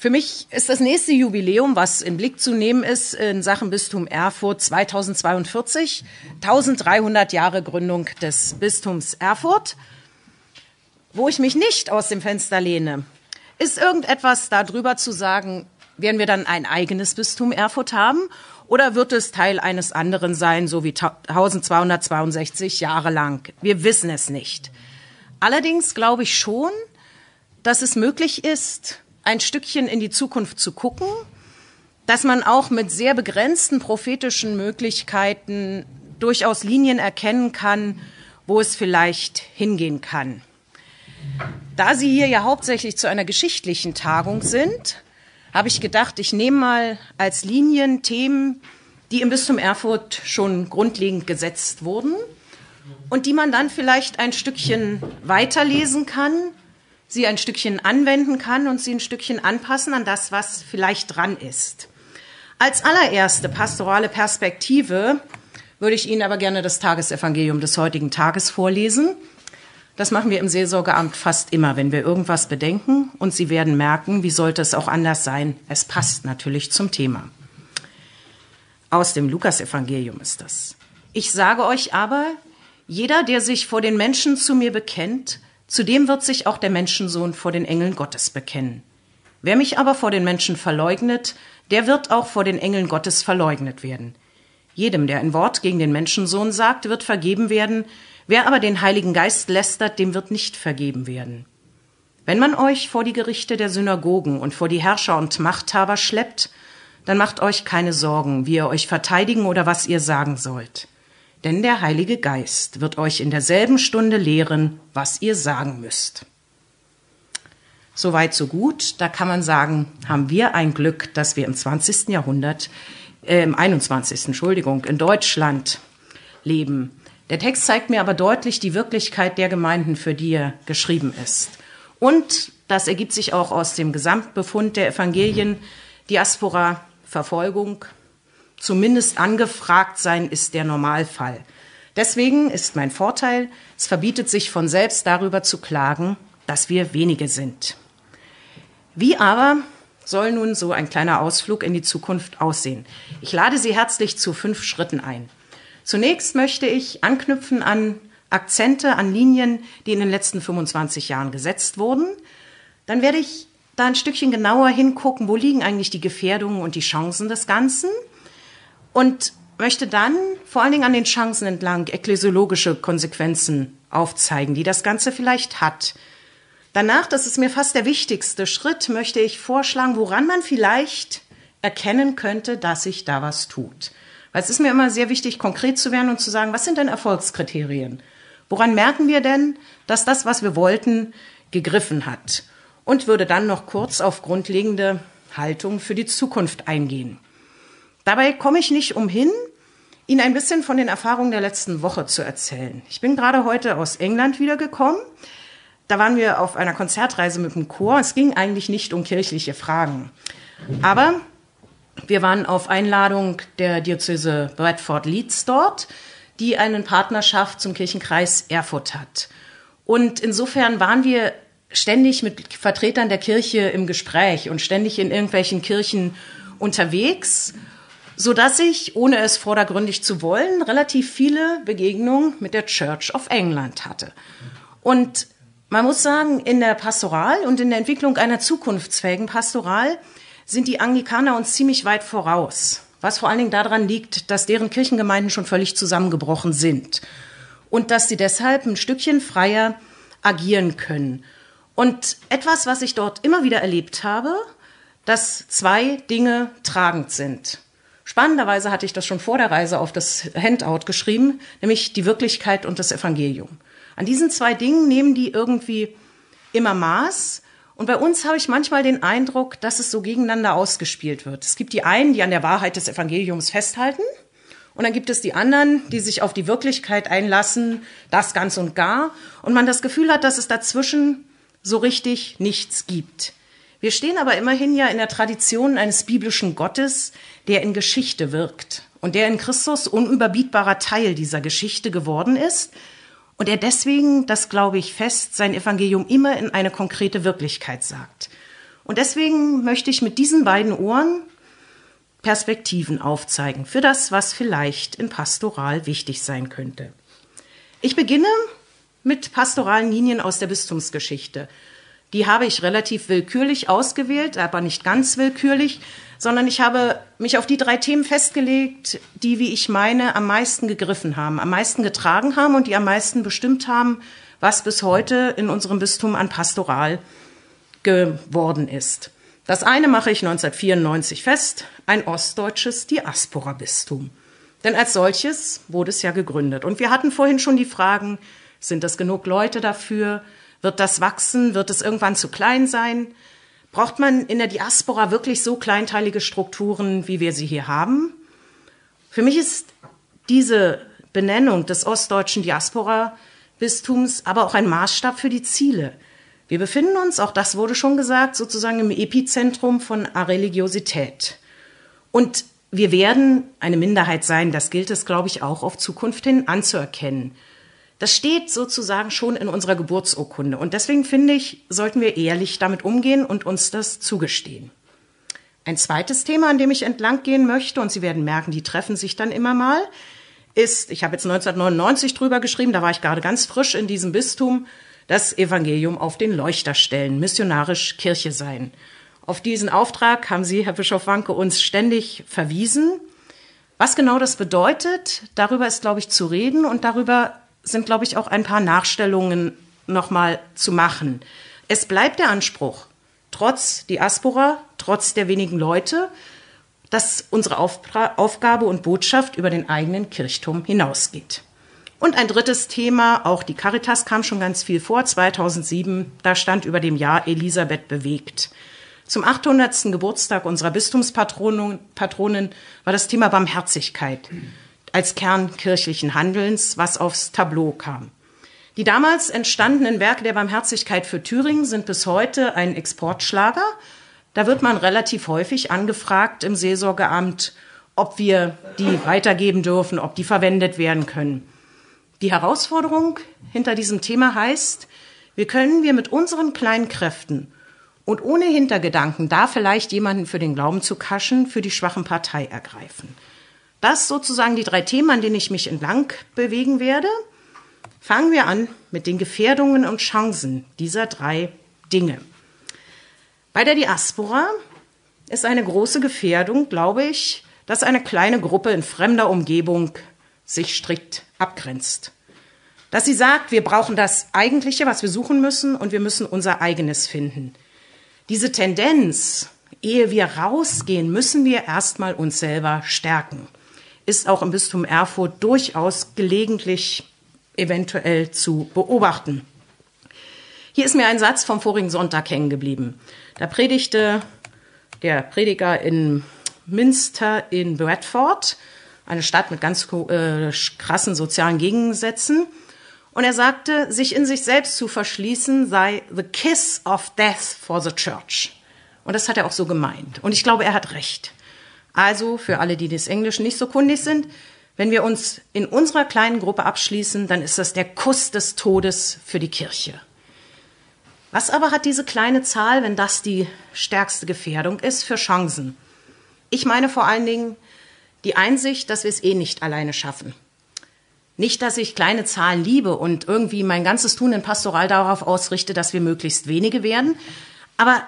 Für mich ist das nächste Jubiläum, was in Blick zu nehmen ist, in Sachen Bistum Erfurt 2042, 1300 Jahre Gründung des Bistums Erfurt. Wo ich mich nicht aus dem Fenster lehne, ist irgendetwas darüber zu sagen, werden wir dann ein eigenes Bistum Erfurt haben oder wird es Teil eines anderen sein, so wie 1262 Jahre lang? Wir wissen es nicht. Allerdings glaube ich schon, dass es möglich ist, ein Stückchen in die Zukunft zu gucken, dass man auch mit sehr begrenzten prophetischen Möglichkeiten durchaus Linien erkennen kann, wo es vielleicht hingehen kann. Da Sie hier ja hauptsächlich zu einer geschichtlichen Tagung sind, habe ich gedacht, ich nehme mal als Linien Themen, die im Bistum Erfurt schon grundlegend gesetzt wurden und die man dann vielleicht ein Stückchen weiterlesen kann, sie ein Stückchen anwenden kann und sie ein Stückchen anpassen an das, was vielleicht dran ist. Als allererste pastorale Perspektive würde ich Ihnen aber gerne das Tagesevangelium des heutigen Tages vorlesen. Das machen wir im Seelsorgeamt fast immer, wenn wir irgendwas bedenken. Und Sie werden merken, wie sollte es auch anders sein? Es passt natürlich zum Thema. Aus dem Lukasevangelium ist das. Ich sage euch aber, jeder, der sich vor den Menschen zu mir bekennt, zu dem wird sich auch der Menschensohn vor den Engeln Gottes bekennen. Wer mich aber vor den Menschen verleugnet, der wird auch vor den Engeln Gottes verleugnet werden. Jedem, der ein Wort gegen den Menschensohn sagt, wird vergeben werden, Wer aber den Heiligen Geist lästert, dem wird nicht vergeben werden. Wenn man euch vor die Gerichte der Synagogen und vor die Herrscher und Machthaber schleppt, dann macht euch keine Sorgen, wie ihr euch verteidigen oder was ihr sagen sollt. Denn der Heilige Geist wird euch in derselben Stunde lehren, was ihr sagen müsst. Soweit, so gut. Da kann man sagen, haben wir ein Glück, dass wir im 20. Jahrhundert, äh, im 21. Entschuldigung, in Deutschland leben. Der Text zeigt mir aber deutlich die Wirklichkeit der Gemeinden, für die er geschrieben ist. Und das ergibt sich auch aus dem Gesamtbefund der Evangelien, Diaspora, Verfolgung, zumindest angefragt sein ist der Normalfall. Deswegen ist mein Vorteil, es verbietet sich von selbst darüber zu klagen, dass wir wenige sind. Wie aber soll nun so ein kleiner Ausflug in die Zukunft aussehen? Ich lade Sie herzlich zu fünf Schritten ein. Zunächst möchte ich anknüpfen an Akzente, an Linien, die in den letzten 25 Jahren gesetzt wurden. Dann werde ich da ein Stückchen genauer hingucken, wo liegen eigentlich die Gefährdungen und die Chancen des Ganzen. Und möchte dann vor allen Dingen an den Chancen entlang ekklesiologische Konsequenzen aufzeigen, die das Ganze vielleicht hat. Danach, das ist mir fast der wichtigste Schritt, möchte ich vorschlagen, woran man vielleicht erkennen könnte, dass sich da was tut. Weil es ist mir immer sehr wichtig, konkret zu werden und zu sagen, was sind denn Erfolgskriterien? Woran merken wir denn, dass das, was wir wollten, gegriffen hat? Und würde dann noch kurz auf grundlegende Haltung für die Zukunft eingehen. Dabei komme ich nicht umhin, Ihnen ein bisschen von den Erfahrungen der letzten Woche zu erzählen. Ich bin gerade heute aus England wiedergekommen. Da waren wir auf einer Konzertreise mit dem Chor. Es ging eigentlich nicht um kirchliche Fragen. Aber wir waren auf Einladung der Diözese Bradford Leeds dort, die eine Partnerschaft zum Kirchenkreis Erfurt hat. Und insofern waren wir ständig mit Vertretern der Kirche im Gespräch und ständig in irgendwelchen Kirchen unterwegs, so dass ich, ohne es vordergründig zu wollen, relativ viele Begegnungen mit der Church of England hatte. Und man muss sagen, in der Pastoral und in der Entwicklung einer zukunftsfähigen Pastoral sind die Anglikaner uns ziemlich weit voraus. Was vor allen Dingen daran liegt, dass deren Kirchengemeinden schon völlig zusammengebrochen sind und dass sie deshalb ein Stückchen freier agieren können. Und etwas, was ich dort immer wieder erlebt habe, dass zwei Dinge tragend sind. Spannenderweise hatte ich das schon vor der Reise auf das Handout geschrieben, nämlich die Wirklichkeit und das Evangelium. An diesen zwei Dingen nehmen die irgendwie immer Maß und bei uns habe ich manchmal den Eindruck, dass es so gegeneinander ausgespielt wird. Es gibt die einen, die an der Wahrheit des Evangeliums festhalten. Und dann gibt es die anderen, die sich auf die Wirklichkeit einlassen, das ganz und gar. Und man das Gefühl hat, dass es dazwischen so richtig nichts gibt. Wir stehen aber immerhin ja in der Tradition eines biblischen Gottes, der in Geschichte wirkt und der in Christus unüberbietbarer Teil dieser Geschichte geworden ist, und er deswegen, das glaube ich fest, sein Evangelium immer in eine konkrete Wirklichkeit sagt. Und deswegen möchte ich mit diesen beiden Ohren Perspektiven aufzeigen für das, was vielleicht in Pastoral wichtig sein könnte. Ich beginne mit pastoralen Linien aus der Bistumsgeschichte. Die habe ich relativ willkürlich ausgewählt, aber nicht ganz willkürlich, sondern ich habe mich auf die drei Themen festgelegt, die, wie ich meine, am meisten gegriffen haben, am meisten getragen haben und die am meisten bestimmt haben, was bis heute in unserem Bistum an Pastoral geworden ist. Das eine mache ich 1994 fest, ein ostdeutsches Diaspora-Bistum. Denn als solches wurde es ja gegründet. Und wir hatten vorhin schon die Fragen, sind das genug Leute dafür? Wird das wachsen? Wird es irgendwann zu klein sein? Braucht man in der Diaspora wirklich so kleinteilige Strukturen, wie wir sie hier haben? Für mich ist diese Benennung des ostdeutschen Diaspora-Bistums aber auch ein Maßstab für die Ziele, wir befinden uns, auch das wurde schon gesagt, sozusagen im Epizentrum von Areligiosität. Und wir werden eine Minderheit sein, das gilt es, glaube ich, auch auf Zukunft hin anzuerkennen. Das steht sozusagen schon in unserer Geburtsurkunde. Und deswegen finde ich, sollten wir ehrlich damit umgehen und uns das zugestehen. Ein zweites Thema, an dem ich entlang gehen möchte, und Sie werden merken, die treffen sich dann immer mal, ist, ich habe jetzt 1999 drüber geschrieben, da war ich gerade ganz frisch in diesem Bistum, das Evangelium auf den Leuchter stellen, missionarisch Kirche sein. Auf diesen Auftrag haben Sie, Herr Bischof Wanke, uns ständig verwiesen. Was genau das bedeutet, darüber ist, glaube ich, zu reden und darüber sind, glaube ich, auch ein paar Nachstellungen nochmal zu machen. Es bleibt der Anspruch, trotz Diaspora, trotz der wenigen Leute, dass unsere Aufgabe und Botschaft über den eigenen Kirchturm hinausgeht. Und ein drittes Thema, auch die Caritas kam schon ganz viel vor, 2007, da stand über dem Jahr Elisabeth bewegt. Zum 800. Geburtstag unserer Bistumspatronin war das Thema Barmherzigkeit als Kern kirchlichen Handelns, was aufs Tableau kam. Die damals entstandenen Werke der Barmherzigkeit für Thüringen sind bis heute ein Exportschlager. Da wird man relativ häufig angefragt im Seelsorgeamt, ob wir die weitergeben dürfen, ob die verwendet werden können. Die Herausforderung hinter diesem Thema heißt, wie können wir mit unseren kleinen Kräften und ohne Hintergedanken, da vielleicht jemanden für den Glauben zu kaschen, für die schwachen Partei ergreifen. Das sozusagen die drei Themen, an denen ich mich entlang bewegen werde. Fangen wir an mit den Gefährdungen und Chancen dieser drei Dinge. Bei der Diaspora ist eine große Gefährdung, glaube ich, dass eine kleine Gruppe in fremder Umgebung sich strikt abgrenzt. Dass sie sagt, wir brauchen das Eigentliche, was wir suchen müssen, und wir müssen unser eigenes finden. Diese Tendenz, ehe wir rausgehen, müssen wir erstmal uns selber stärken, ist auch im Bistum Erfurt durchaus gelegentlich eventuell zu beobachten. Hier ist mir ein Satz vom vorigen Sonntag hängen geblieben. Da predigte der Prediger in Münster in Bradford eine Stadt mit ganz äh, krassen sozialen Gegensätzen. Und er sagte, sich in sich selbst zu verschließen sei the kiss of death for the church. Und das hat er auch so gemeint. Und ich glaube, er hat recht. Also für alle, die des Englischen nicht so kundig sind, wenn wir uns in unserer kleinen Gruppe abschließen, dann ist das der Kuss des Todes für die Kirche. Was aber hat diese kleine Zahl, wenn das die stärkste Gefährdung ist, für Chancen? Ich meine vor allen Dingen, die Einsicht, dass wir es eh nicht alleine schaffen. Nicht, dass ich kleine Zahlen liebe und irgendwie mein ganzes Tun in Pastoral darauf ausrichte, dass wir möglichst wenige werden. Aber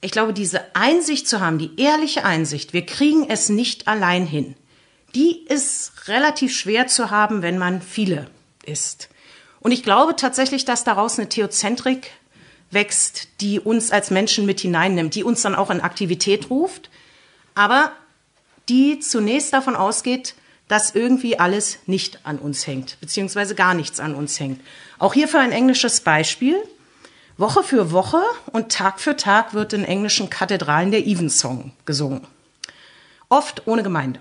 ich glaube, diese Einsicht zu haben, die ehrliche Einsicht, wir kriegen es nicht allein hin, die ist relativ schwer zu haben, wenn man viele ist. Und ich glaube tatsächlich, dass daraus eine Theozentrik wächst, die uns als Menschen mit hineinnimmt, die uns dann auch in Aktivität ruft. Aber die zunächst davon ausgeht, dass irgendwie alles nicht an uns hängt, beziehungsweise gar nichts an uns hängt. Auch hierfür ein englisches Beispiel. Woche für Woche und Tag für Tag wird in englischen Kathedralen der Evensong gesungen. Oft ohne Gemeinde.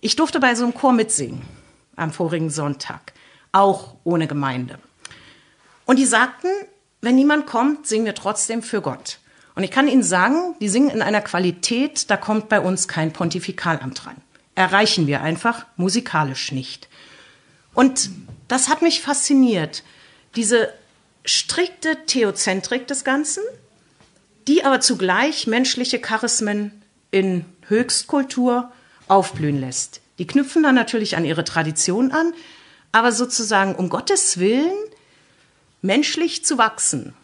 Ich durfte bei so einem Chor mitsingen am vorigen Sonntag, auch ohne Gemeinde. Und die sagten, wenn niemand kommt, singen wir trotzdem für Gott. Und ich kann Ihnen sagen, die singen in einer Qualität, da kommt bei uns kein Pontifikalamt rein. Erreichen wir einfach musikalisch nicht. Und das hat mich fasziniert. Diese strikte Theozentrik des Ganzen, die aber zugleich menschliche Charismen in Höchstkultur aufblühen lässt. Die knüpfen dann natürlich an ihre Tradition an, aber sozusagen um Gottes Willen menschlich zu wachsen,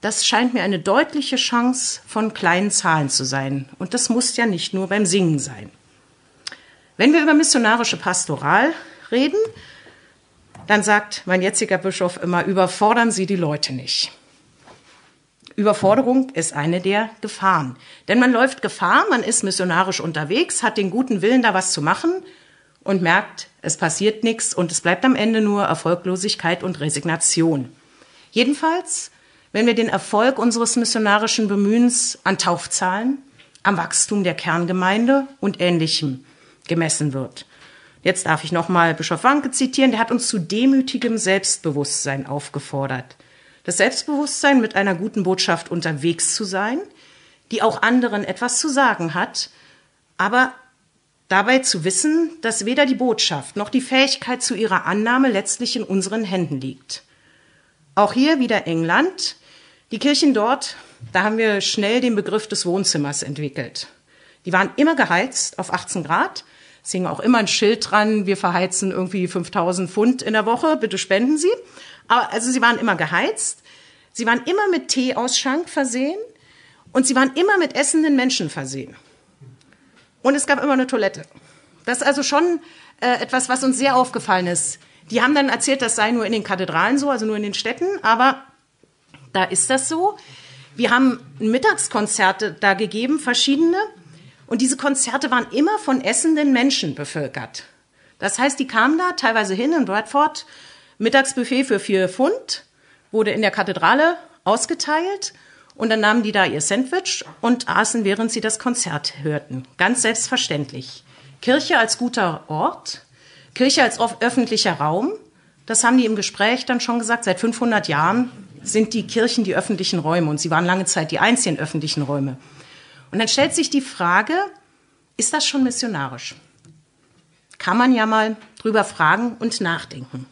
das scheint mir eine deutliche Chance von kleinen Zahlen zu sein. Und das muss ja nicht nur beim Singen sein. Wenn wir über missionarische Pastoral reden, dann sagt mein jetziger Bischof immer, überfordern Sie die Leute nicht. Überforderung ist eine der Gefahren. Denn man läuft Gefahr, man ist missionarisch unterwegs, hat den guten Willen, da was zu machen und merkt, es passiert nichts und es bleibt am Ende nur Erfolglosigkeit und Resignation. Jedenfalls, wenn wir den Erfolg unseres missionarischen Bemühens an Taufzahlen, am Wachstum der Kerngemeinde und Ähnlichem gemessen wird. Jetzt darf ich nochmal Bischof Wanke zitieren, der hat uns zu demütigem Selbstbewusstsein aufgefordert das Selbstbewusstsein, mit einer guten Botschaft unterwegs zu sein, die auch anderen etwas zu sagen hat, aber dabei zu wissen, dass weder die Botschaft noch die Fähigkeit zu ihrer Annahme letztlich in unseren Händen liegt. Auch hier wieder England. Die Kirchen dort, da haben wir schnell den Begriff des Wohnzimmers entwickelt. Die waren immer geheizt auf 18 Grad. Es hing auch immer ein Schild dran, wir verheizen irgendwie 5000 Pfund in der Woche, bitte spenden Sie. Aber also sie waren immer geheizt, sie waren immer mit Teeausschank versehen und sie waren immer mit essenden Menschen versehen. Und es gab immer eine Toilette. Das ist also schon äh, etwas, was uns sehr aufgefallen ist. Die haben dann erzählt, das sei nur in den Kathedralen so, also nur in den Städten, aber da ist das so. Wir haben Mittagskonzerte da gegeben, verschiedene, und diese Konzerte waren immer von essenden Menschen bevölkert. Das heißt, die kamen da teilweise hin in Bradford Mittagsbuffet für vier Pfund wurde in der Kathedrale ausgeteilt und dann nahmen die da ihr Sandwich und aßen, während sie das Konzert hörten. Ganz selbstverständlich. Kirche als guter Ort, Kirche als öffentlicher Raum, das haben die im Gespräch dann schon gesagt. Seit 500 Jahren sind die Kirchen die öffentlichen Räume und sie waren lange Zeit die einzigen öffentlichen Räume. Und dann stellt sich die Frage, ist das schon missionarisch? Kann man ja mal drüber fragen und nachdenken.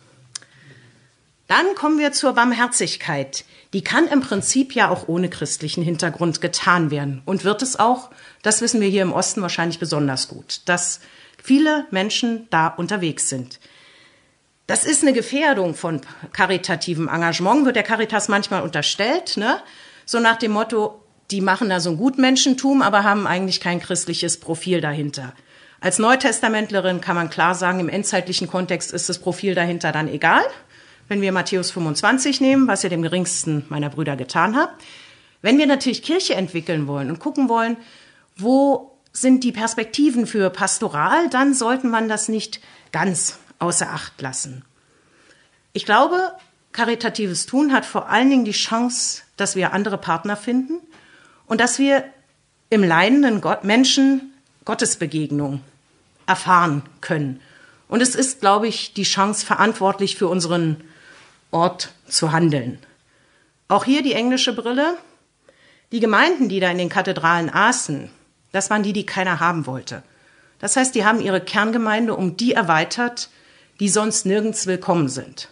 Dann kommen wir zur Barmherzigkeit. Die kann im Prinzip ja auch ohne christlichen Hintergrund getan werden und wird es auch. Das wissen wir hier im Osten wahrscheinlich besonders gut, dass viele Menschen da unterwegs sind. Das ist eine Gefährdung von karitativem Engagement, wird der Caritas manchmal unterstellt, ne? So nach dem Motto, die machen da so ein Gutmenschentum, aber haben eigentlich kein christliches Profil dahinter. Als Neutestamentlerin kann man klar sagen, im endzeitlichen Kontext ist das Profil dahinter dann egal. Wenn wir Matthäus 25 nehmen, was ihr dem geringsten meiner Brüder getan habt. Wenn wir natürlich Kirche entwickeln wollen und gucken wollen, wo sind die Perspektiven für Pastoral, dann sollte man das nicht ganz außer Acht lassen. Ich glaube, karitatives Tun hat vor allen Dingen die Chance, dass wir andere Partner finden und dass wir im leidenden Gott Menschen Gottesbegegnung erfahren können. Und es ist, glaube ich, die Chance verantwortlich für unseren Ort zu handeln. Auch hier die englische Brille. Die Gemeinden, die da in den Kathedralen aßen, das waren die, die keiner haben wollte. Das heißt, die haben ihre Kerngemeinde um die erweitert, die sonst nirgends willkommen sind.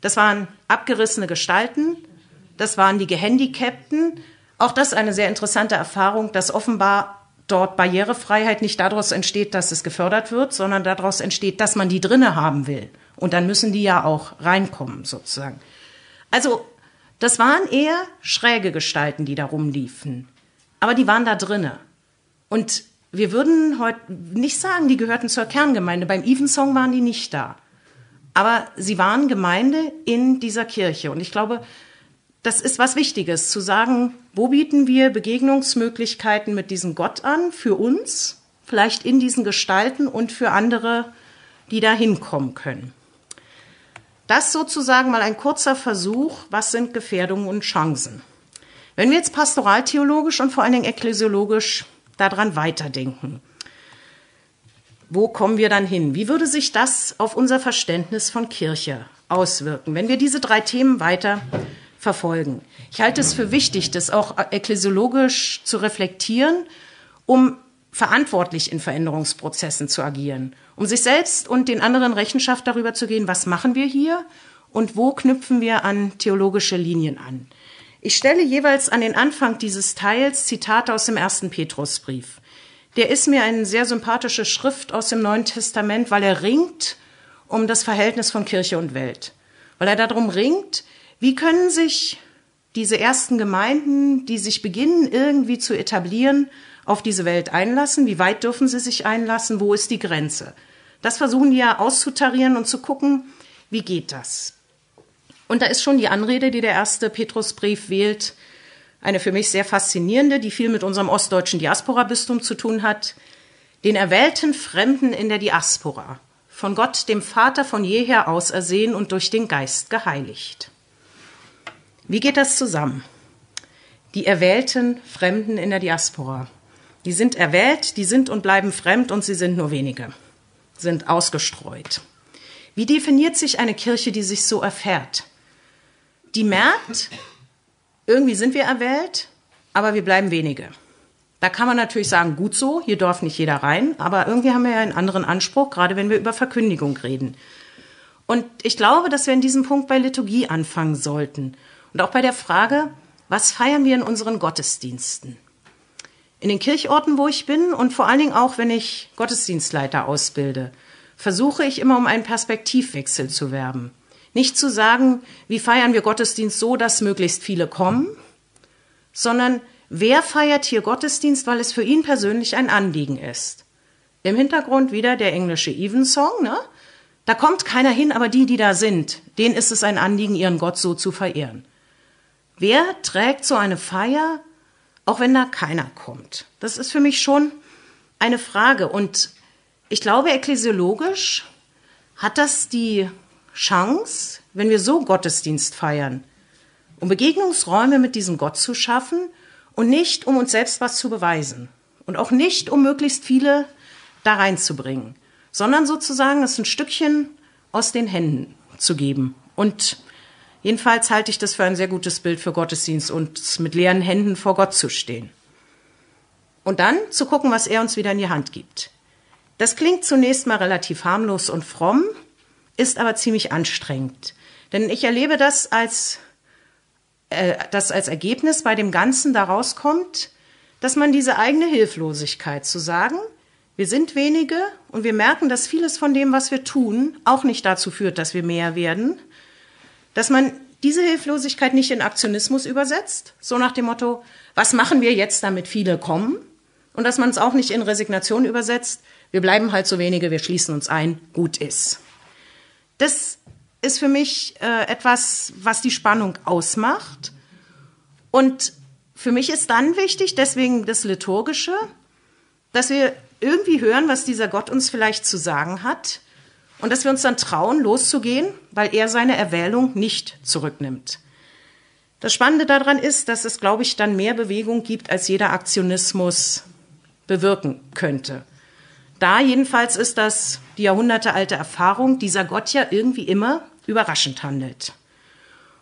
Das waren abgerissene Gestalten, das waren die Gehandicapten. Auch das eine sehr interessante Erfahrung, dass offenbar dort Barrierefreiheit nicht daraus entsteht, dass es gefördert wird, sondern daraus entsteht, dass man die drinne haben will. Und dann müssen die ja auch reinkommen, sozusagen. Also, das waren eher schräge Gestalten, die da rumliefen. Aber die waren da drinne. Und wir würden heute nicht sagen, die gehörten zur Kerngemeinde. Beim Evensong waren die nicht da. Aber sie waren Gemeinde in dieser Kirche. Und ich glaube, das ist was Wichtiges, zu sagen, wo bieten wir Begegnungsmöglichkeiten mit diesem Gott an, für uns, vielleicht in diesen Gestalten und für andere, die da hinkommen können. Das sozusagen mal ein kurzer Versuch, was sind Gefährdungen und Chancen. Wenn wir jetzt pastoraltheologisch und vor allen Dingen ekklesiologisch daran weiterdenken, wo kommen wir dann hin? Wie würde sich das auf unser Verständnis von Kirche auswirken, wenn wir diese drei Themen weiter verfolgen? Ich halte es für wichtig, das auch ekklesiologisch zu reflektieren, um verantwortlich in Veränderungsprozessen zu agieren, um sich selbst und den anderen Rechenschaft darüber zu gehen, was machen wir hier und wo knüpfen wir an theologische Linien an. Ich stelle jeweils an den Anfang dieses Teils Zitate aus dem ersten Petrusbrief. Der ist mir eine sehr sympathische Schrift aus dem Neuen Testament, weil er ringt um das Verhältnis von Kirche und Welt. Weil er darum ringt, wie können sich diese ersten Gemeinden, die sich beginnen irgendwie zu etablieren, auf diese Welt einlassen? Wie weit dürfen sie sich einlassen? Wo ist die Grenze? Das versuchen die ja auszutarieren und zu gucken, wie geht das? Und da ist schon die Anrede, die der erste Petrusbrief wählt, eine für mich sehr faszinierende, die viel mit unserem ostdeutschen Diaspora-Bistum zu tun hat. Den erwählten Fremden in der Diaspora, von Gott, dem Vater von jeher ausersehen und durch den Geist geheiligt. Wie geht das zusammen? Die erwählten Fremden in der Diaspora. Die sind erwählt, die sind und bleiben fremd und sie sind nur wenige, sind ausgestreut. Wie definiert sich eine Kirche, die sich so erfährt? Die merkt, irgendwie sind wir erwählt, aber wir bleiben wenige. Da kann man natürlich sagen, gut so, hier darf nicht jeder rein, aber irgendwie haben wir ja einen anderen Anspruch, gerade wenn wir über Verkündigung reden. Und ich glaube, dass wir in diesem Punkt bei Liturgie anfangen sollten und auch bei der Frage, was feiern wir in unseren Gottesdiensten? In den Kirchorten, wo ich bin und vor allen Dingen auch, wenn ich Gottesdienstleiter ausbilde, versuche ich immer um einen Perspektivwechsel zu werben. Nicht zu sagen, wie feiern wir Gottesdienst so, dass möglichst viele kommen, sondern wer feiert hier Gottesdienst, weil es für ihn persönlich ein Anliegen ist. Im Hintergrund wieder der englische Evensong, ne? Da kommt keiner hin, aber die, die da sind, denen ist es ein Anliegen, ihren Gott so zu verehren. Wer trägt so eine Feier, auch wenn da keiner kommt? Das ist für mich schon eine Frage. Und ich glaube, ekklesiologisch hat das die Chance, wenn wir so Gottesdienst feiern, um Begegnungsräume mit diesem Gott zu schaffen und nicht, um uns selbst was zu beweisen und auch nicht, um möglichst viele da reinzubringen, sondern sozusagen es ein Stückchen aus den Händen zu geben und Jedenfalls halte ich das für ein sehr gutes Bild für Gottesdienst und mit leeren Händen vor Gott zu stehen. Und dann zu gucken, was er uns wieder in die Hand gibt. Das klingt zunächst mal relativ harmlos und fromm, ist aber ziemlich anstrengend. Denn ich erlebe das als, äh, das als Ergebnis bei dem Ganzen daraus kommt, dass man diese eigene Hilflosigkeit zu sagen, wir sind wenige und wir merken, dass vieles von dem, was wir tun, auch nicht dazu führt, dass wir mehr werden, dass man diese Hilflosigkeit nicht in Aktionismus übersetzt, so nach dem Motto, was machen wir jetzt, damit viele kommen? Und dass man es auch nicht in Resignation übersetzt, wir bleiben halt so wenige, wir schließen uns ein, gut ist. Das ist für mich äh, etwas, was die Spannung ausmacht. Und für mich ist dann wichtig, deswegen das Liturgische, dass wir irgendwie hören, was dieser Gott uns vielleicht zu sagen hat und dass wir uns dann trauen, loszugehen, weil er seine Erwählung nicht zurücknimmt. Das Spannende daran ist, dass es, glaube ich, dann mehr Bewegung gibt, als jeder Aktionismus bewirken könnte. Da jedenfalls ist das die jahrhundertealte Erfahrung, dieser Gott ja irgendwie immer überraschend handelt.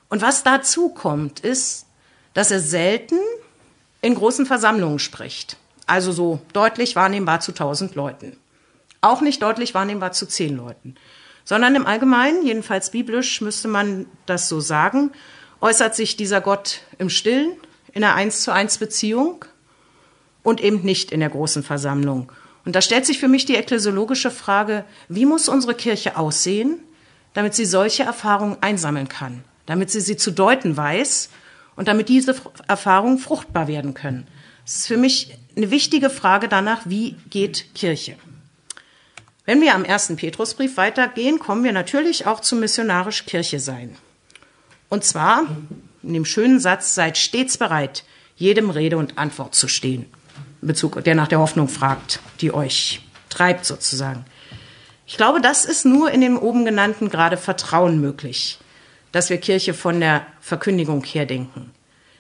Und was dazu kommt, ist, dass er selten in großen Versammlungen spricht. Also so deutlich wahrnehmbar zu tausend Leuten auch nicht deutlich wahrnehmbar zu zehn Leuten, sondern im Allgemeinen, jedenfalls biblisch müsste man das so sagen, äußert sich dieser Gott im Stillen, in einer eins zu eins Beziehung und eben nicht in der großen Versammlung. Und da stellt sich für mich die ekklesiologische Frage, wie muss unsere Kirche aussehen, damit sie solche Erfahrungen einsammeln kann, damit sie sie zu deuten weiß und damit diese Erfahrungen fruchtbar werden können. Das ist für mich eine wichtige Frage danach, wie geht Kirche? Wenn wir am ersten Petrusbrief weitergehen, kommen wir natürlich auch zum missionarisch Kirche sein. Und zwar in dem schönen Satz, seid stets bereit, jedem Rede und Antwort zu stehen. In Bezug, der nach der Hoffnung fragt, die euch treibt sozusagen. Ich glaube, das ist nur in dem oben genannten gerade Vertrauen möglich, dass wir Kirche von der Verkündigung her denken.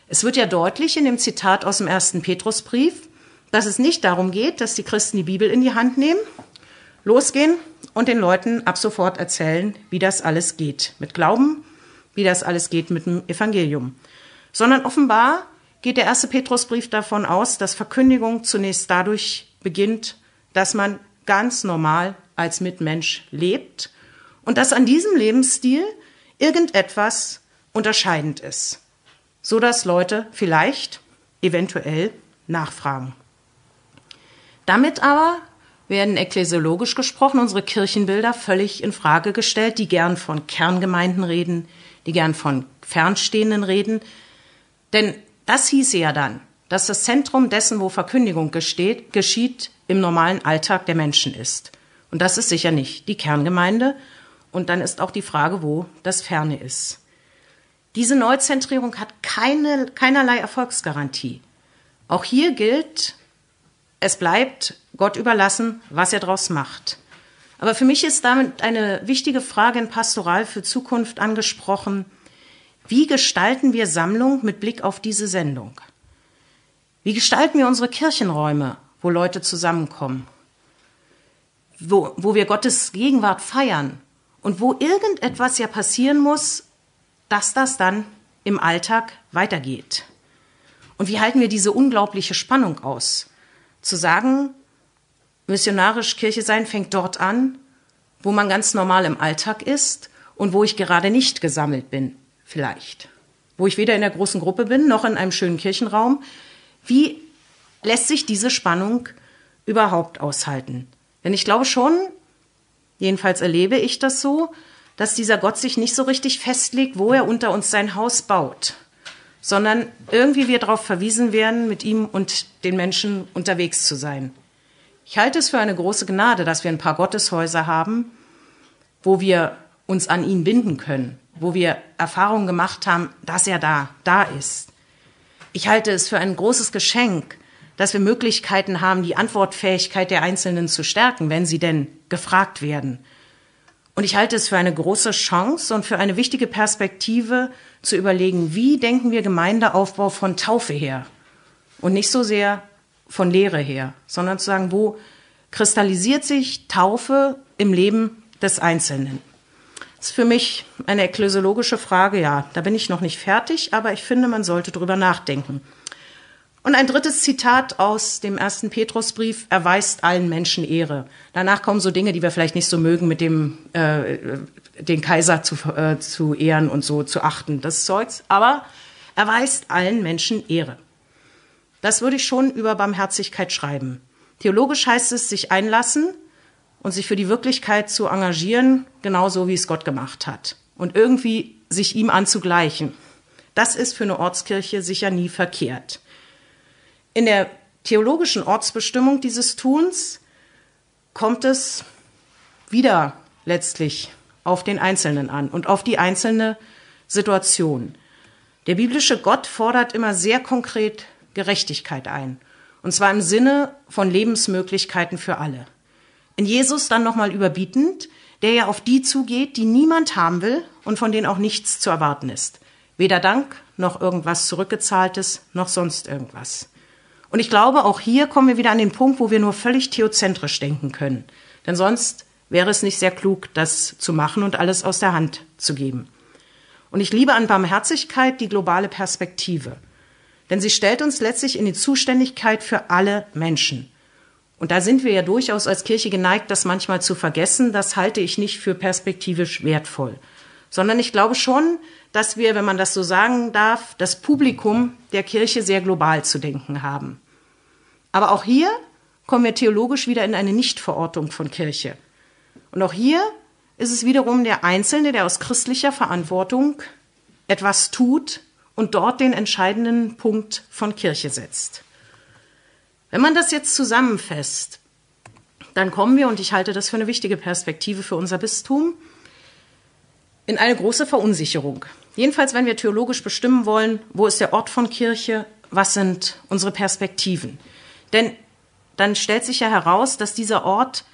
Es wird ja deutlich in dem Zitat aus dem ersten Petrusbrief, dass es nicht darum geht, dass die Christen die Bibel in die Hand nehmen losgehen und den Leuten ab sofort erzählen, wie das alles geht mit Glauben, wie das alles geht mit dem Evangelium. Sondern offenbar geht der erste Petrusbrief davon aus, dass Verkündigung zunächst dadurch beginnt, dass man ganz normal als Mitmensch lebt und dass an diesem Lebensstil irgendetwas unterscheidend ist. so dass Leute vielleicht, eventuell nachfragen. Damit aber werden ekklesiologisch gesprochen unsere Kirchenbilder völlig in Frage gestellt, die gern von Kerngemeinden reden, die gern von Fernstehenden reden. Denn das hieße ja dann, dass das Zentrum dessen, wo Verkündigung gesteht, geschieht, im normalen Alltag der Menschen ist. Und das ist sicher nicht die Kerngemeinde. Und dann ist auch die Frage, wo das Ferne ist. Diese Neuzentrierung hat keine, keinerlei Erfolgsgarantie. Auch hier gilt, es bleibt Gott überlassen, was er daraus macht. Aber für mich ist damit eine wichtige Frage in Pastoral für Zukunft angesprochen. Wie gestalten wir Sammlung mit Blick auf diese Sendung? Wie gestalten wir unsere Kirchenräume, wo Leute zusammenkommen? Wo, wo wir Gottes Gegenwart feiern und wo irgendetwas ja passieren muss, dass das dann im Alltag weitergeht. Und wie halten wir diese unglaubliche Spannung aus? Zu sagen, missionarisch Kirche sein fängt dort an, wo man ganz normal im Alltag ist und wo ich gerade nicht gesammelt bin, vielleicht. Wo ich weder in der großen Gruppe bin, noch in einem schönen Kirchenraum. Wie lässt sich diese Spannung überhaupt aushalten? Denn ich glaube schon, jedenfalls erlebe ich das so, dass dieser Gott sich nicht so richtig festlegt, wo er unter uns sein Haus baut, sondern irgendwie wir darauf verwiesen werden, mit ihm und den Menschen unterwegs zu sein. Ich halte es für eine große Gnade, dass wir ein paar Gotteshäuser haben, wo wir uns an ihn binden können, wo wir Erfahrungen gemacht haben, dass er da, da ist. Ich halte es für ein großes Geschenk, dass wir Möglichkeiten haben, die Antwortfähigkeit der Einzelnen zu stärken, wenn sie denn gefragt werden. Und ich halte es für eine große Chance und für eine wichtige Perspektive zu überlegen, wie denken wir Gemeindeaufbau von Taufe her und nicht so sehr von Lehre her, sondern zu sagen, wo kristallisiert sich Taufe im Leben des Einzelnen. Das ist für mich eine ekklesiologische Frage, ja, da bin ich noch nicht fertig, aber ich finde, man sollte drüber nachdenken. Und ein drittes Zitat aus dem ersten Petrusbrief, erweist allen Menschen Ehre. Danach kommen so Dinge, die wir vielleicht nicht so mögen, mit dem äh, den Kaiser zu, äh, zu ehren und so zu achten, das Zeugs. Aber erweist allen Menschen Ehre. Das würde ich schon über Barmherzigkeit schreiben. Theologisch heißt es, sich einlassen und sich für die Wirklichkeit zu engagieren, genauso wie es Gott gemacht hat. Und irgendwie sich ihm anzugleichen. Das ist für eine Ortskirche sicher nie verkehrt. In der theologischen Ortsbestimmung dieses Tuns kommt es wieder letztlich auf den Einzelnen an und auf die einzelne Situation. Der biblische Gott fordert immer sehr konkret Gerechtigkeit ein. Und zwar im Sinne von Lebensmöglichkeiten für alle. In Jesus dann nochmal überbietend, der ja auf die zugeht, die niemand haben will und von denen auch nichts zu erwarten ist. Weder Dank noch irgendwas zurückgezahltes noch sonst irgendwas. Und ich glaube, auch hier kommen wir wieder an den Punkt, wo wir nur völlig theozentrisch denken können. Denn sonst wäre es nicht sehr klug, das zu machen und alles aus der Hand zu geben. Und ich liebe an Barmherzigkeit die globale Perspektive. Denn sie stellt uns letztlich in die Zuständigkeit für alle Menschen. Und da sind wir ja durchaus als Kirche geneigt, das manchmal zu vergessen. Das halte ich nicht für perspektivisch wertvoll. Sondern ich glaube schon, dass wir, wenn man das so sagen darf, das Publikum der Kirche sehr global zu denken haben. Aber auch hier kommen wir theologisch wieder in eine Nichtverortung von Kirche. Und auch hier ist es wiederum der Einzelne, der aus christlicher Verantwortung etwas tut und dort den entscheidenden Punkt von Kirche setzt. Wenn man das jetzt zusammenfasst, dann kommen wir, und ich halte das für eine wichtige Perspektive für unser Bistum, in eine große Verunsicherung. Jedenfalls, wenn wir theologisch bestimmen wollen, wo ist der Ort von Kirche, was sind unsere Perspektiven. Denn dann stellt sich ja heraus, dass dieser Ort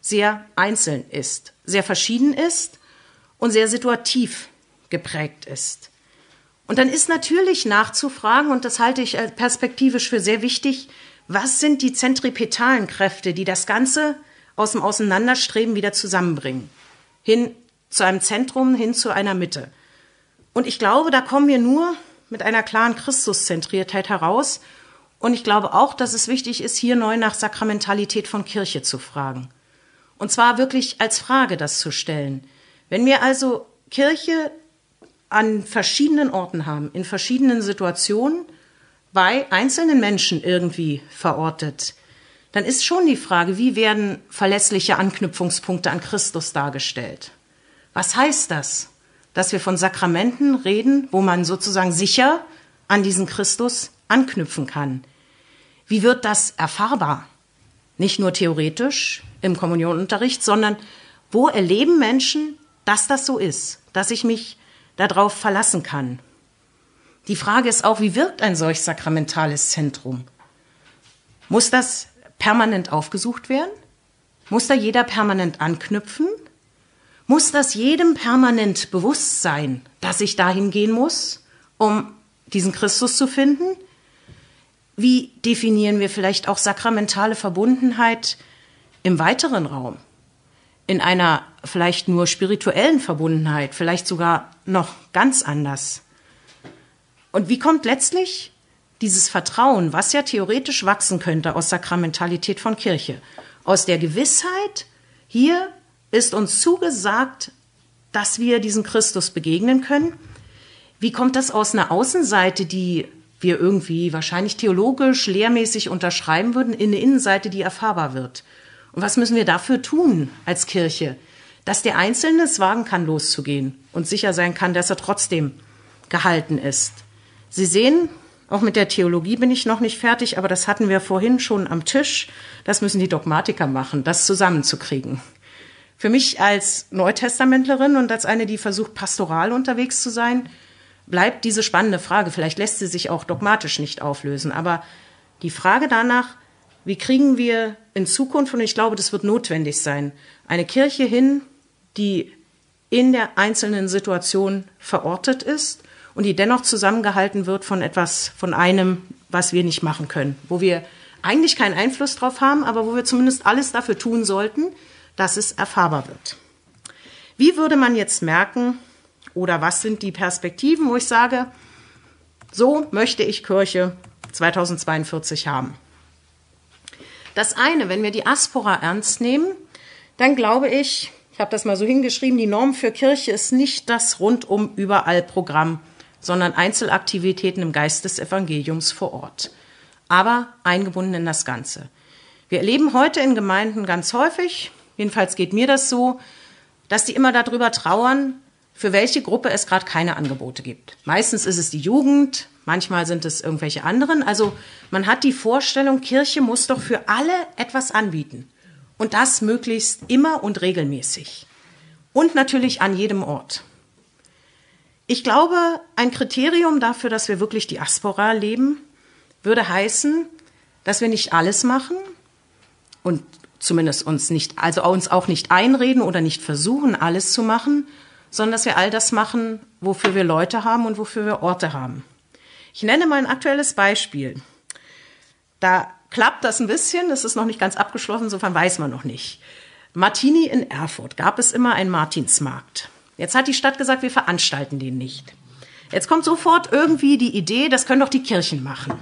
sehr einzeln ist, sehr verschieden ist und sehr situativ geprägt ist. Und dann ist natürlich nachzufragen, und das halte ich perspektivisch für sehr wichtig, was sind die zentripetalen Kräfte, die das Ganze aus dem Auseinanderstreben wieder zusammenbringen? Hin zu einem Zentrum, hin zu einer Mitte. Und ich glaube, da kommen wir nur mit einer klaren Christuszentriertheit heraus und ich glaube auch, dass es wichtig ist, hier neu nach Sakramentalität von Kirche zu fragen. Und zwar wirklich als Frage das zu stellen. Wenn wir also Kirche an verschiedenen Orten haben, in verschiedenen Situationen, bei einzelnen Menschen irgendwie verortet, dann ist schon die Frage, wie werden verlässliche Anknüpfungspunkte an Christus dargestellt? Was heißt das? Dass wir von Sakramenten reden, wo man sozusagen sicher an diesen Christus anknüpfen kann. Wie wird das erfahrbar? Nicht nur theoretisch im Kommunionunterricht, sondern wo erleben Menschen, dass das so ist, dass ich mich darauf verlassen kann? Die Frage ist auch, wie wirkt ein solch sakramentales Zentrum? Muss das permanent aufgesucht werden? Muss da jeder permanent anknüpfen? Muss das jedem permanent bewusst sein, dass ich dahin gehen muss, um diesen Christus zu finden? Wie definieren wir vielleicht auch sakramentale Verbundenheit im weiteren Raum? In einer vielleicht nur spirituellen Verbundenheit, vielleicht sogar noch ganz anders. Und wie kommt letztlich dieses Vertrauen, was ja theoretisch wachsen könnte aus Sakramentalität von Kirche, aus der Gewissheit, hier ist uns zugesagt, dass wir diesem Christus begegnen können. Wie kommt das aus einer Außenseite, die wir irgendwie wahrscheinlich theologisch, lehrmäßig unterschreiben würden, in eine Innenseite, die erfahrbar wird? Und was müssen wir dafür tun als Kirche, dass der Einzelne es wagen kann, loszugehen und sicher sein kann, dass er trotzdem gehalten ist? Sie sehen, auch mit der Theologie bin ich noch nicht fertig, aber das hatten wir vorhin schon am Tisch. Das müssen die Dogmatiker machen, das zusammenzukriegen. Für mich als Neutestamentlerin und als eine, die versucht, pastoral unterwegs zu sein, bleibt diese spannende Frage. Vielleicht lässt sie sich auch dogmatisch nicht auflösen, aber die Frage danach, wie kriegen wir in Zukunft, und ich glaube, das wird notwendig sein, eine Kirche hin, die in der einzelnen Situation verortet ist und die dennoch zusammengehalten wird von etwas, von einem, was wir nicht machen können, wo wir eigentlich keinen Einfluss drauf haben, aber wo wir zumindest alles dafür tun sollten, dass es erfahrbar wird. Wie würde man jetzt merken, oder was sind die Perspektiven, wo ich sage, so möchte ich Kirche 2042 haben? Das eine, wenn wir die Aspora ernst nehmen, dann glaube ich, ich habe das mal so hingeschrieben, die Norm für Kirche ist nicht das rundum überall Programm sondern Einzelaktivitäten im Geist des Evangeliums vor Ort, aber eingebunden in das Ganze. Wir erleben heute in Gemeinden ganz häufig, jedenfalls geht mir das so, dass die immer darüber trauern, für welche Gruppe es gerade keine Angebote gibt. Meistens ist es die Jugend, manchmal sind es irgendwelche anderen. Also man hat die Vorstellung, Kirche muss doch für alle etwas anbieten. Und das möglichst immer und regelmäßig. Und natürlich an jedem Ort. Ich glaube, ein Kriterium dafür, dass wir wirklich die Aspora leben, würde heißen, dass wir nicht alles machen und zumindest uns nicht, also uns auch nicht einreden oder nicht versuchen, alles zu machen, sondern dass wir all das machen, wofür wir Leute haben und wofür wir Orte haben. Ich nenne mal ein aktuelles Beispiel. Da klappt das ein bisschen, das ist noch nicht ganz abgeschlossen, insofern weiß man noch nicht. Martini in Erfurt gab es immer einen Martinsmarkt. Jetzt hat die Stadt gesagt, wir veranstalten den nicht. Jetzt kommt sofort irgendwie die Idee, das können doch die Kirchen machen.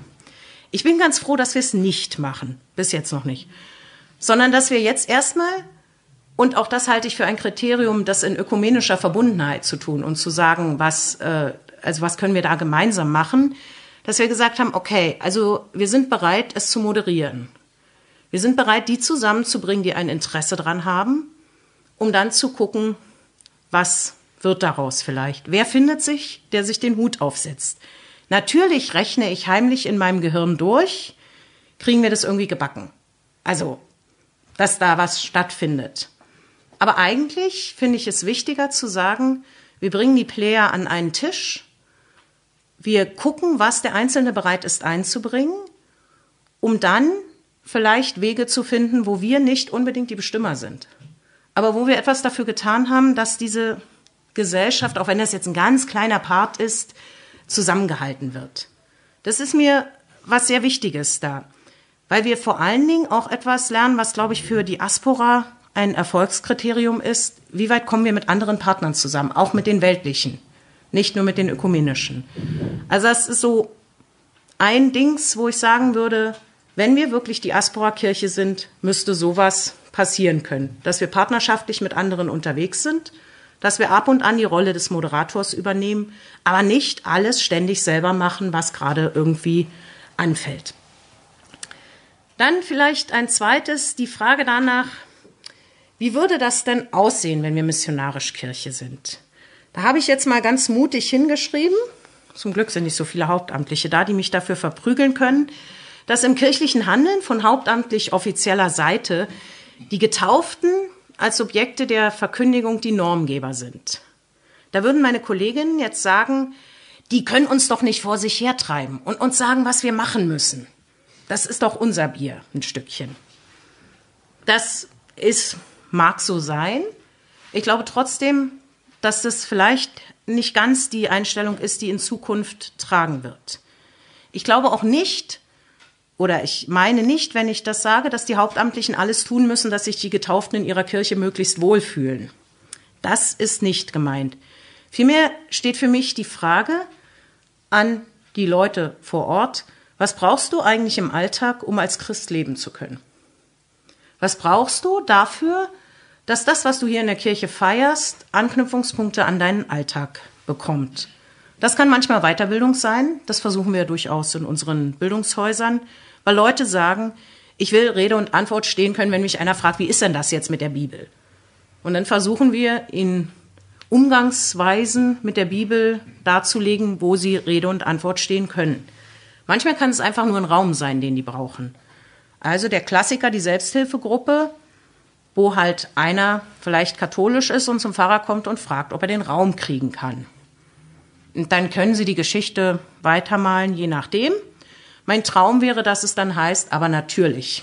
Ich bin ganz froh, dass wir es nicht machen. Bis jetzt noch nicht. Sondern dass wir jetzt erstmal, und auch das halte ich für ein Kriterium, das in ökumenischer Verbundenheit zu tun und zu sagen, was, äh, also was können wir da gemeinsam machen, dass wir gesagt haben, okay, also wir sind bereit, es zu moderieren. Wir sind bereit, die zusammenzubringen, die ein Interesse dran haben, um dann zu gucken, was wird daraus vielleicht? Wer findet sich, der sich den Hut aufsetzt? Natürlich rechne ich heimlich in meinem Gehirn durch, kriegen wir das irgendwie gebacken. Also, dass da was stattfindet. Aber eigentlich finde ich es wichtiger zu sagen, wir bringen die Player an einen Tisch, wir gucken, was der Einzelne bereit ist einzubringen, um dann vielleicht Wege zu finden, wo wir nicht unbedingt die Bestimmer sind aber wo wir etwas dafür getan haben, dass diese Gesellschaft, auch wenn das jetzt ein ganz kleiner Part ist, zusammengehalten wird. Das ist mir was sehr Wichtiges da, weil wir vor allen Dingen auch etwas lernen, was, glaube ich, für die Aspora ein Erfolgskriterium ist. Wie weit kommen wir mit anderen Partnern zusammen, auch mit den weltlichen, nicht nur mit den ökumenischen. Also das ist so ein Dings, wo ich sagen würde, wenn wir wirklich die Aspora-Kirche sind, müsste sowas passieren können, dass wir partnerschaftlich mit anderen unterwegs sind, dass wir ab und an die Rolle des Moderators übernehmen, aber nicht alles ständig selber machen, was gerade irgendwie anfällt. Dann vielleicht ein zweites, die Frage danach, wie würde das denn aussehen, wenn wir missionarisch Kirche sind? Da habe ich jetzt mal ganz mutig hingeschrieben, zum Glück sind nicht so viele Hauptamtliche da, die mich dafür verprügeln können, dass im kirchlichen Handeln von hauptamtlich offizieller Seite die Getauften als Subjekte der Verkündigung die Normgeber sind. Da würden meine Kolleginnen jetzt sagen, die können uns doch nicht vor sich hertreiben und uns sagen, was wir machen müssen. Das ist doch unser Bier, ein Stückchen. Das ist, mag so sein. Ich glaube trotzdem, dass das vielleicht nicht ganz die Einstellung ist, die in Zukunft tragen wird. Ich glaube auch nicht, oder ich meine nicht, wenn ich das sage, dass die Hauptamtlichen alles tun müssen, dass sich die Getauften in ihrer Kirche möglichst wohlfühlen. Das ist nicht gemeint. Vielmehr steht für mich die Frage an die Leute vor Ort, was brauchst du eigentlich im Alltag, um als Christ leben zu können? Was brauchst du dafür, dass das, was du hier in der Kirche feierst, Anknüpfungspunkte an deinen Alltag bekommt? Das kann manchmal Weiterbildung sein, das versuchen wir durchaus in unseren Bildungshäusern weil Leute sagen, ich will Rede und Antwort stehen können, wenn mich einer fragt, wie ist denn das jetzt mit der Bibel? Und dann versuchen wir in Umgangsweisen mit der Bibel darzulegen, wo sie Rede und Antwort stehen können. Manchmal kann es einfach nur ein Raum sein, den die brauchen. Also der Klassiker, die Selbsthilfegruppe, wo halt einer vielleicht katholisch ist und zum Pfarrer kommt und fragt, ob er den Raum kriegen kann. Und dann können sie die Geschichte weitermalen, je nachdem. Mein Traum wäre, dass es dann heißt, aber natürlich.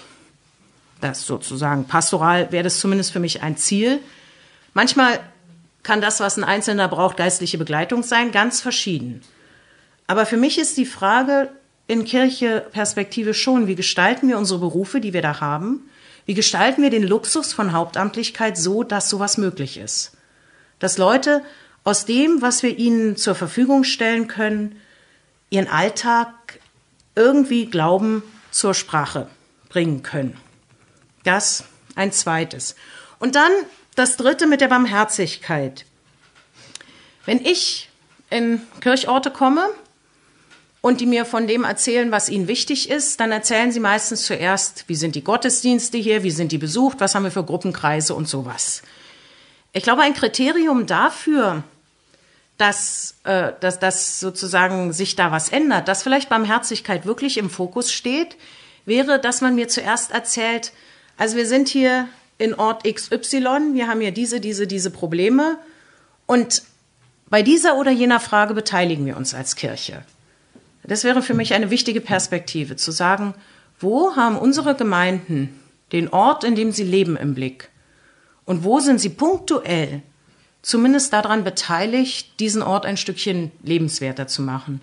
Das sozusagen pastoral wäre das zumindest für mich ein Ziel. Manchmal kann das, was ein Einzelner braucht, geistliche Begleitung sein, ganz verschieden. Aber für mich ist die Frage in Kirche Perspektive schon, wie gestalten wir unsere Berufe, die wir da haben? Wie gestalten wir den Luxus von Hauptamtlichkeit so, dass sowas möglich ist? Dass Leute aus dem, was wir ihnen zur Verfügung stellen können, ihren Alltag irgendwie Glauben zur Sprache bringen können. Das ein zweites. Und dann das dritte mit der Barmherzigkeit. Wenn ich in Kirchorte komme und die mir von dem erzählen, was ihnen wichtig ist, dann erzählen sie meistens zuerst, wie sind die Gottesdienste hier, wie sind die besucht, was haben wir für Gruppenkreise und sowas. Ich glaube, ein Kriterium dafür, dass, äh, dass, dass sozusagen sich da was ändert, dass vielleicht Barmherzigkeit wirklich im Fokus steht, wäre, dass man mir zuerst erzählt, also wir sind hier in Ort XY, wir haben hier diese, diese, diese Probleme und bei dieser oder jener Frage beteiligen wir uns als Kirche. Das wäre für mich eine wichtige Perspektive, zu sagen, wo haben unsere Gemeinden den Ort, in dem sie leben, im Blick? Und wo sind sie punktuell zumindest daran beteiligt, diesen Ort ein Stückchen lebenswerter zu machen.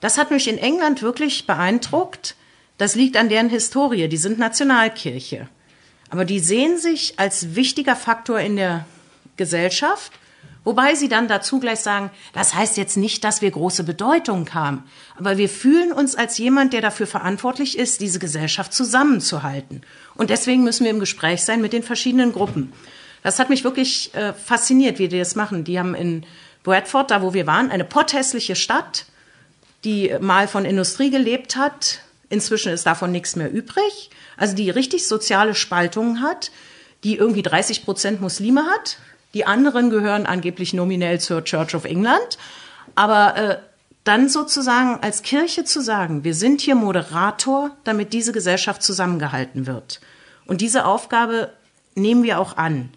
Das hat mich in England wirklich beeindruckt. Das liegt an deren Historie. Die sind Nationalkirche. Aber die sehen sich als wichtiger Faktor in der Gesellschaft, wobei sie dann dazu gleich sagen, das heißt jetzt nicht, dass wir große Bedeutung haben, aber wir fühlen uns als jemand, der dafür verantwortlich ist, diese Gesellschaft zusammenzuhalten. Und deswegen müssen wir im Gespräch sein mit den verschiedenen Gruppen. Das hat mich wirklich äh, fasziniert, wie die das machen. Die haben in Bradford, da wo wir waren, eine potthässliche Stadt, die mal von Industrie gelebt hat. Inzwischen ist davon nichts mehr übrig. Also die richtig soziale Spaltungen hat, die irgendwie 30 Prozent Muslime hat. Die anderen gehören angeblich nominell zur Church of England. Aber äh, dann sozusagen als Kirche zu sagen, wir sind hier Moderator, damit diese Gesellschaft zusammengehalten wird. Und diese Aufgabe nehmen wir auch an.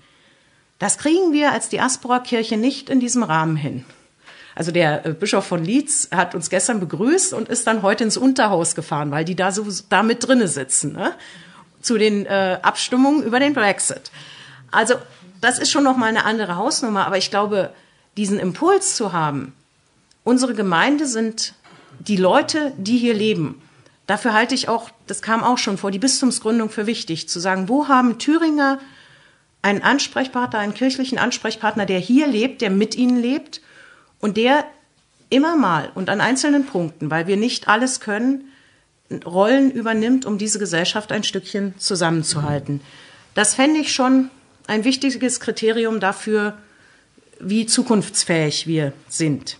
Das kriegen wir als Diaspora-Kirche nicht in diesem Rahmen hin. Also der äh, Bischof von Leeds hat uns gestern begrüßt und ist dann heute ins Unterhaus gefahren, weil die da so da mit drinne sitzen ne? zu den äh, Abstimmungen über den Brexit. Also das ist schon noch mal eine andere Hausnummer, aber ich glaube, diesen Impuls zu haben, unsere Gemeinde sind die Leute, die hier leben. Dafür halte ich auch, das kam auch schon vor, die Bistumsgründung für wichtig, zu sagen, wo haben Thüringer einen Ansprechpartner, einen kirchlichen Ansprechpartner, der hier lebt, der mit ihnen lebt und der immer mal und an einzelnen Punkten, weil wir nicht alles können, Rollen übernimmt, um diese Gesellschaft ein Stückchen zusammenzuhalten. Das fände ich schon ein wichtiges Kriterium dafür, wie zukunftsfähig wir sind.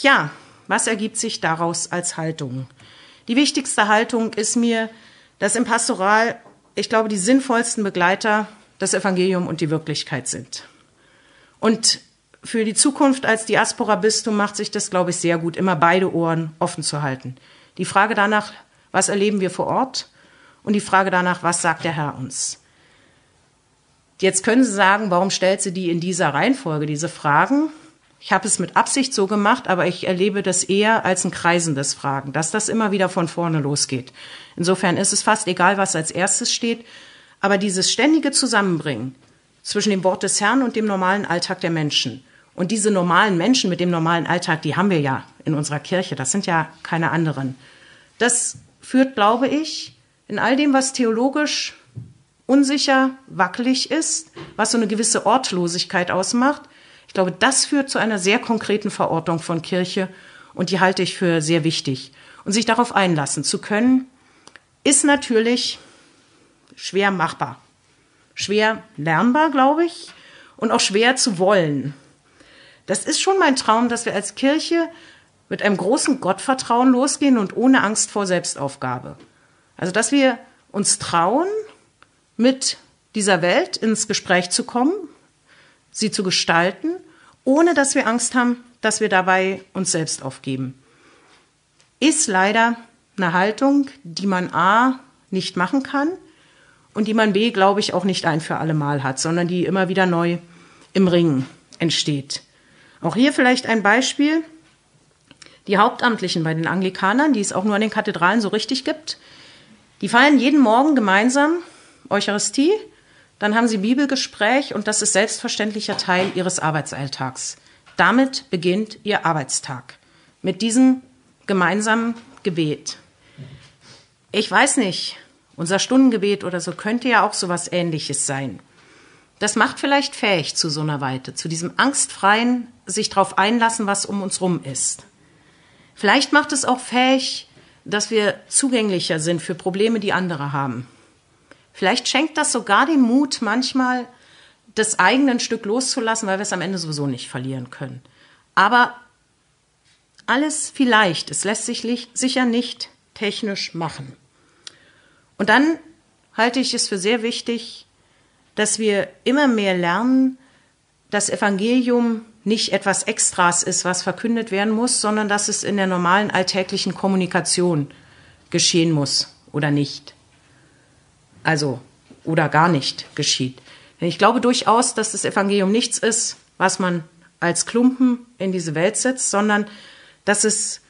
Ja, was ergibt sich daraus als Haltung? Die wichtigste Haltung ist mir, dass im Pastoral, ich glaube, die sinnvollsten Begleiter das Evangelium und die Wirklichkeit sind. Und für die Zukunft als Diaspora-Bistum macht sich das, glaube ich, sehr gut, immer beide Ohren offen zu halten. Die Frage danach, was erleben wir vor Ort? Und die Frage danach, was sagt der Herr uns? Jetzt können Sie sagen, warum stellt sie die in dieser Reihenfolge, diese Fragen? Ich habe es mit Absicht so gemacht, aber ich erlebe das eher als ein kreisendes Fragen, dass das immer wieder von vorne losgeht. Insofern ist es fast egal, was als erstes steht, aber dieses ständige Zusammenbringen zwischen dem Wort des Herrn und dem normalen Alltag der Menschen und diese normalen Menschen mit dem normalen Alltag, die haben wir ja in unserer Kirche, das sind ja keine anderen. Das führt, glaube ich, in all dem, was theologisch unsicher, wackelig ist, was so eine gewisse Ortlosigkeit ausmacht, ich glaube, das führt zu einer sehr konkreten Verortung von Kirche und die halte ich für sehr wichtig. Und sich darauf einlassen zu können, ist natürlich schwer machbar. Schwer lernbar, glaube ich, und auch schwer zu wollen. Das ist schon mein Traum, dass wir als Kirche mit einem großen Gottvertrauen losgehen und ohne Angst vor Selbstaufgabe. Also, dass wir uns trauen, mit dieser Welt ins Gespräch zu kommen, sie zu gestalten, ohne dass wir Angst haben, dass wir dabei uns selbst aufgeben. Ist leider eine Haltung, die man A nicht machen kann und die man B, glaube ich, auch nicht ein für alle Mal hat, sondern die immer wieder neu im Ring entsteht. Auch hier vielleicht ein Beispiel. Die Hauptamtlichen bei den Anglikanern, die es auch nur an den Kathedralen so richtig gibt, die feiern jeden Morgen gemeinsam Eucharistie, dann haben sie Bibelgespräch und das ist selbstverständlicher Teil ihres Arbeitsalltags. Damit beginnt ihr Arbeitstag mit diesem gemeinsamen Gebet. Ich weiß nicht, unser Stundengebet oder so könnte ja auch so was ähnliches sein. Das macht vielleicht fähig zu so einer Weite, zu diesem angstfreien sich darauf einlassen, was um uns rum ist. Vielleicht macht es auch fähig, dass wir zugänglicher sind für Probleme, die andere haben. Vielleicht schenkt das sogar den Mut, manchmal das eigene Stück loszulassen, weil wir es am Ende sowieso nicht verlieren können. Aber alles vielleicht, es lässt sich sicher nicht technisch machen. Und dann halte ich es für sehr wichtig, dass wir immer mehr lernen, dass Evangelium nicht etwas Extras ist, was verkündet werden muss, sondern dass es in der normalen alltäglichen Kommunikation geschehen muss oder nicht also oder gar nicht geschieht. Denn ich glaube durchaus, dass das Evangelium nichts ist, was man als Klumpen in diese Welt setzt, sondern dass es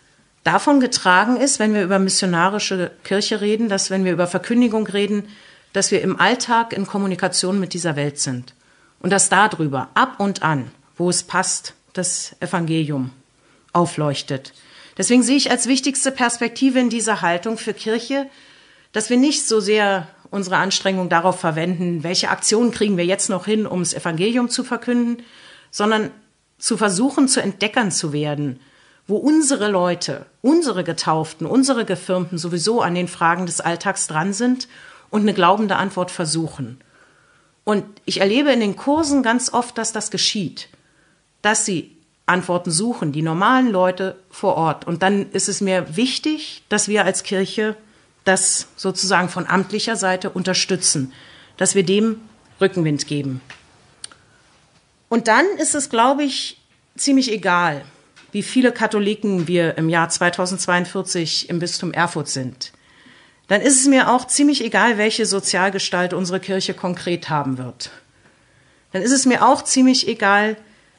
davon getragen ist, wenn wir über missionarische Kirche reden, dass wenn wir über Verkündigung reden, dass wir im Alltag in Kommunikation mit dieser Welt sind und dass darüber ab und an, wo es passt, das Evangelium aufleuchtet. Deswegen sehe ich als wichtigste Perspektive in dieser Haltung für Kirche, dass wir nicht so sehr unsere Anstrengung darauf verwenden, welche Aktionen kriegen wir jetzt noch hin, um das Evangelium zu verkünden, sondern zu versuchen, zu Entdeckern zu werden, wo unsere Leute, unsere Getauften, unsere Gefirmten sowieso an den Fragen des Alltags dran sind und eine glaubende Antwort versuchen. Und ich erlebe in den Kursen ganz oft, dass das geschieht, dass sie Antworten suchen, die normalen Leute vor Ort. Und dann ist es mir wichtig, dass wir als Kirche das sozusagen von amtlicher Seite unterstützen, dass wir dem Rückenwind geben. Und dann ist es, glaube ich, ziemlich egal, wie viele Katholiken wir im Jahr 2042 im Bistum Erfurt sind. Dann ist es mir auch ziemlich egal, welche Sozialgestalt unsere Kirche konkret haben wird. Dann ist es mir auch ziemlich egal,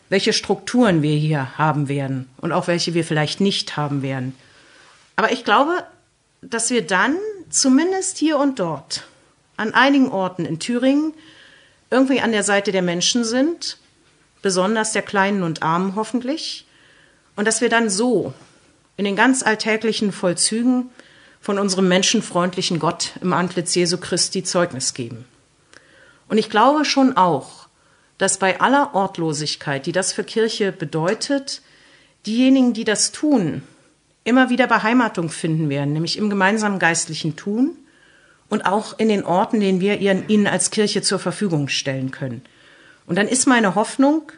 welche Strukturen wir hier haben werden und auch welche wir vielleicht nicht haben werden. Aber ich glaube, dass wir dann zumindest hier und dort an einigen Orten in Thüringen irgendwie an der Seite der Menschen sind, besonders der Kleinen und Armen hoffentlich, und dass wir dann so in den ganz alltäglichen Vollzügen von unserem menschenfreundlichen Gott im Antlitz Jesu Christi Zeugnis geben. Und ich glaube schon auch, dass bei aller Ortlosigkeit, die das für Kirche bedeutet, diejenigen, die das tun, immer wieder Beheimatung finden werden, nämlich im gemeinsamen geistlichen Tun und auch in den Orten, den wir ihnen als Kirche zur Verfügung stellen können. Und dann ist meine Hoffnung,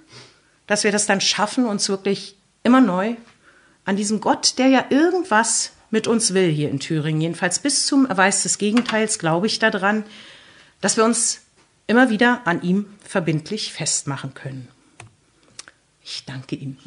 dass wir das dann schaffen, uns wirklich immer neu an diesem Gott, der ja irgendwas mit uns will hier in Thüringen, jedenfalls bis zum Erweis des Gegenteils, glaube ich daran, dass wir uns immer wieder an ihm verbindlich festmachen können. Ich danke Ihnen.